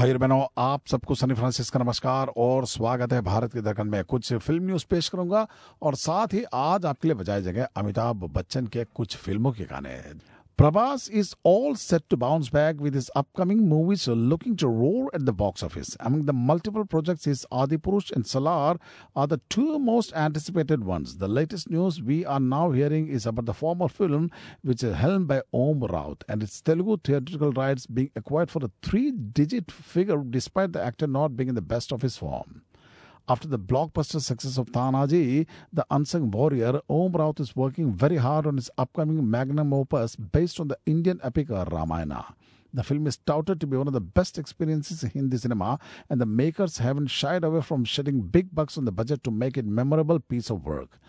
भाई बहनों, आप सबको सनी फ्रांसिस का नमस्कार और स्वागत है भारत के दर्पण में। कुछ फ़िल्म न्यूज़ पेश करूँगा और साथ ही आज आपके लिए बजाए जगह अमिताभ बच्चन के कुछ फ़िल्मों के गाने। Prabhas is all set to bounce back with his upcoming movies looking to roar at the box office. Among the multiple projects, his Adipurush and Salaar are the two most anticipated ones. The latest news we are now hearing is about the former film, which is helmed by Om Raut, and its Telugu theatrical rights being acquired for a three digit figure despite the actor not being in the best of his form. After the blockbuster success of Tanaji, the unsung warrior, Om Raut is working very hard on his upcoming magnum opus based on the Indian epic Ramayana. The film is touted to be one of the best experiences in Hindi cinema, and the makers haven't shied away from shedding big bucks on the budget to make it a memorable piece of work.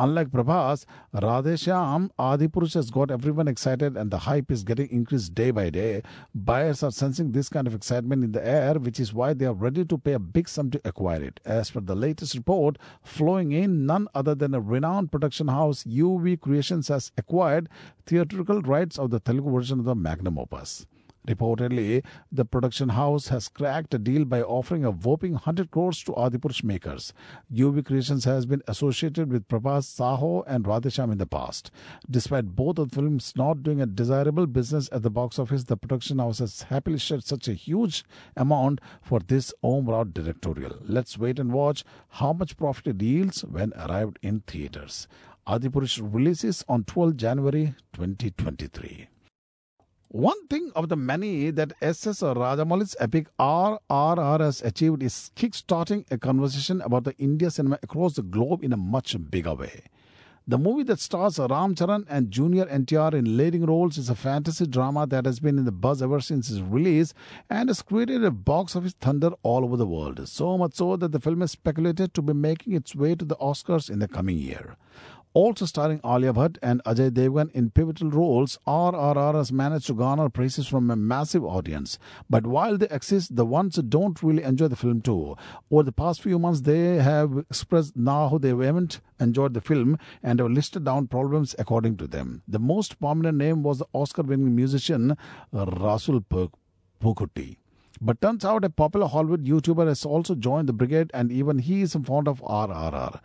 Unlike Prabhas, Radheshyam Adipurush has got everyone excited and the hype is getting increased day by day. Buyers are sensing this kind of excitement in the air, which is why they are ready to pay a big sum to acquire it. As per the latest report, flowing in, none other than a renowned production house, UV Creations has acquired theatrical rights of the Telugu version of the magnum opus. Reportedly, the production house has cracked a deal by offering a whopping 100 crores to Adipurush makers. UV Creations has been associated with Prabhas Saaho and Radheshyam in the past. Despite both of the films not doing a desirable business at the box office, the production house has happily shared such a huge amount for this Om Raut directorial. Let's wait and watch how much profit it yields when arrived in theaters. Adipurush releases on 12 January 2023. One thing of the many that S.S. Rajamouli's epic RRR has achieved is kickstarting a conversation about the India cinema across the globe in a much bigger way. The movie that stars Ram Charan and Junior NTR in leading roles is a fantasy drama that has been in the buzz ever since its release and has created a box office thunder all over the world. So much so that the film is speculated to be making its way to the Oscars in the coming year. Also starring Alia Bhatt and Ajay Devgan in pivotal roles, RRR has managed to garner praises from a massive audience. But while they exist, the ones who don't really enjoy the film too. Over the past few months, they have expressed now they haven't enjoyed the film and have listed down problems according to them. The most prominent name was the Oscar-winning musician uh, Resul Pookutty. But turns out a popular Hollywood YouTuber has also joined the brigade and even he is fond of RRR.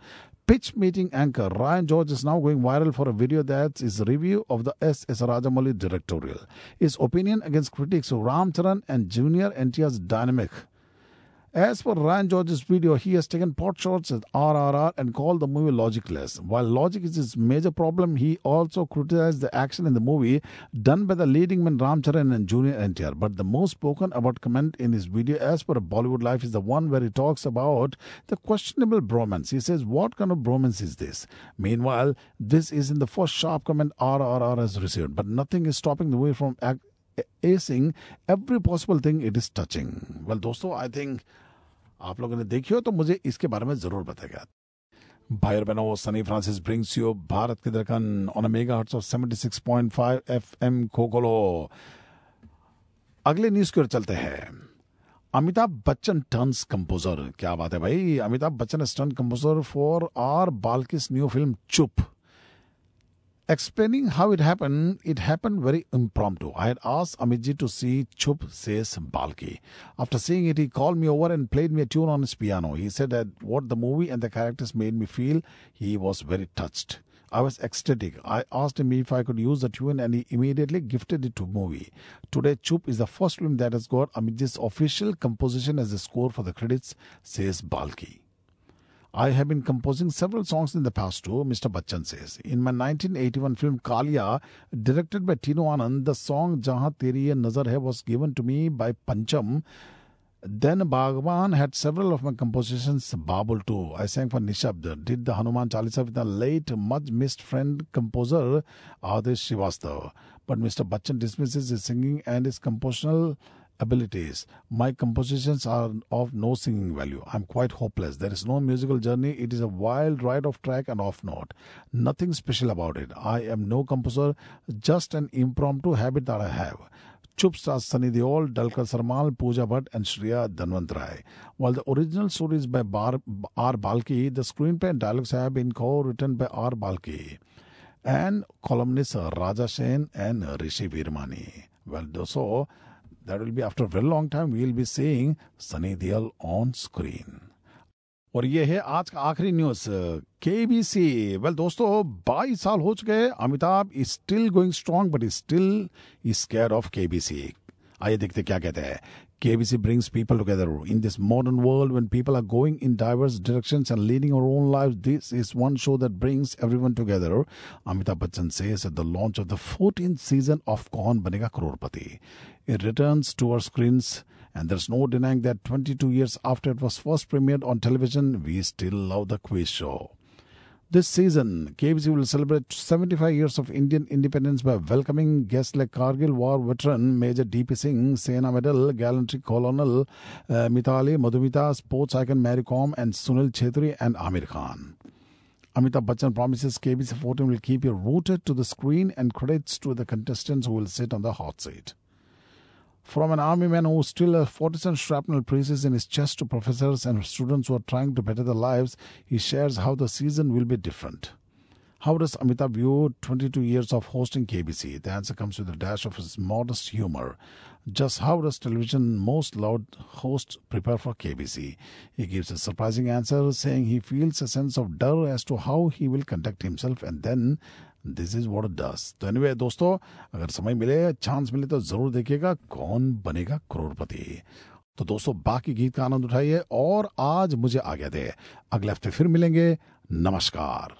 Pitch meeting anchor Ryan George is now going viral for a video that's his review of the S.S. Rajamouli directorial. His opinion against critics of Ram Charan and Junior NTR's dynamic. As for Ryan George's video, he has taken pot shots at RRR and called the movie logicless. While logic is his major problem, he also criticized the action in the movie done by the leading men Ramcharan and Junior NTR. But the most spoken about comment in his video, as per Bollywood Life, is the one where he talks about the questionable bromance. He says, What kind of bromance is this? Meanwhile, this is in the first sharp comment RRR has received, but nothing is stopping the movie from acting acing every possible thing it is touching. Well, dosto, I think आप लोगों ने देखी हो तो मुझे इसके बारे में ज़रूर बताएगा भाई और बहनों, Sunny Francis brings you Bharat के दरकन on mega hertz of 76.5 FM खोखोलो अगले न्यूज़ की ओर चलते हैं। अमिताभ बच्चन टर्न्स कंपोजर क्या बात है भाई? Amitabh Bachchan turn composer for R Balki's new film Chup. Explaining how it happened, it happened very impromptu. I had asked Amitji to see Chup, says Balki. After seeing it, he called me over and played me a tune on his piano. He said that what the movie and the characters made me feel, he was very touched. I was ecstatic. I asked him if I could use the tune and he immediately gifted it to movie. Today, Chup is the first film that has got Amitji's official composition as the score for the credits, says Balki. I have been composing several songs in the past too, Mr. Bachchan says. In my 1981 film Kalia, directed by Tinnu Anand, the song Jahan Teri Nazar Hai was given to me by Pancham. Then Baghban had several of my compositions, Babul too. I sang for Nishabd, did the Hanuman Chalisa with the late, much missed friend composer Adesh Srivastav. But Mr. Bachchan dismisses his singing and his compositional abilities. My compositions are of no singing value. I'm quite hopeless. There is no musical journey. It is a wild ride off track and off note. Nothing special about it. I am no composer, just an impromptu habit that I have. Chup stars Sunny Deol, Dulquer Salmaan, Pooja Bhatt, and Shreya Dhanwanthary. While the original story is by Bar, R. Balki, the screenplay and dialogues have been co-written by R. Balki and columnists Raja Sen and Rishi Virmani. Well, do so That will be after a very long time we will be seeing Sunny Deol on screen. और ये है आज का आखिरी news के सी well दोस्तों 22 साल हो चुके हैं, Amitabh is still going strong but is still is care of के केबीसी आइए देखते क्या कहते हैं। KBC brings people together. In this modern world, when people are going in diverse directions and leading our own lives, this is one show that brings everyone together. Amitabh Bachchan says at the launch of the 14th season of Kaun Banega Crorepati. It returns to our screens, and there's no denying that 22 years after it was first premiered on television, we still love the quiz show. This season, KBC will celebrate 75 years of Indian independence by welcoming guests like Kargil War veteran Major D.P. Singh, Sena Medal, Gallantry Colonel uh, Mithali Madhumita, sports icon Mary Kom, and Sunil Chhetri and Amir Khan. Amitabh Bachchan promises KBC 14 will keep you rooted to the screen and credits to the contestants who will sit on the hot seat. From an army man who still has 47 shrapnel pieces in his chest to professors and students who are trying to better their lives, he shares how the season will be different. How does Amitabh view 22 years of hosting KBC? The answer comes with a dash of his modest humor. Just how does television most loved host prepare for KBC? He gives a surprising answer, saying he feels a sense of doubt as to how he will conduct himself and then this is what does तो anyway दोस्तों, अगर समय मिले chance मिले तो ज़रूर देखिएगा कौन बनेगा करोड़पति। तो दोस्तों, बाकी गीत का आनंद उठाइए और आज मुझे आज्ञा दे। अगले हफ़्ते फिर मिलेंगे। नमस्कार।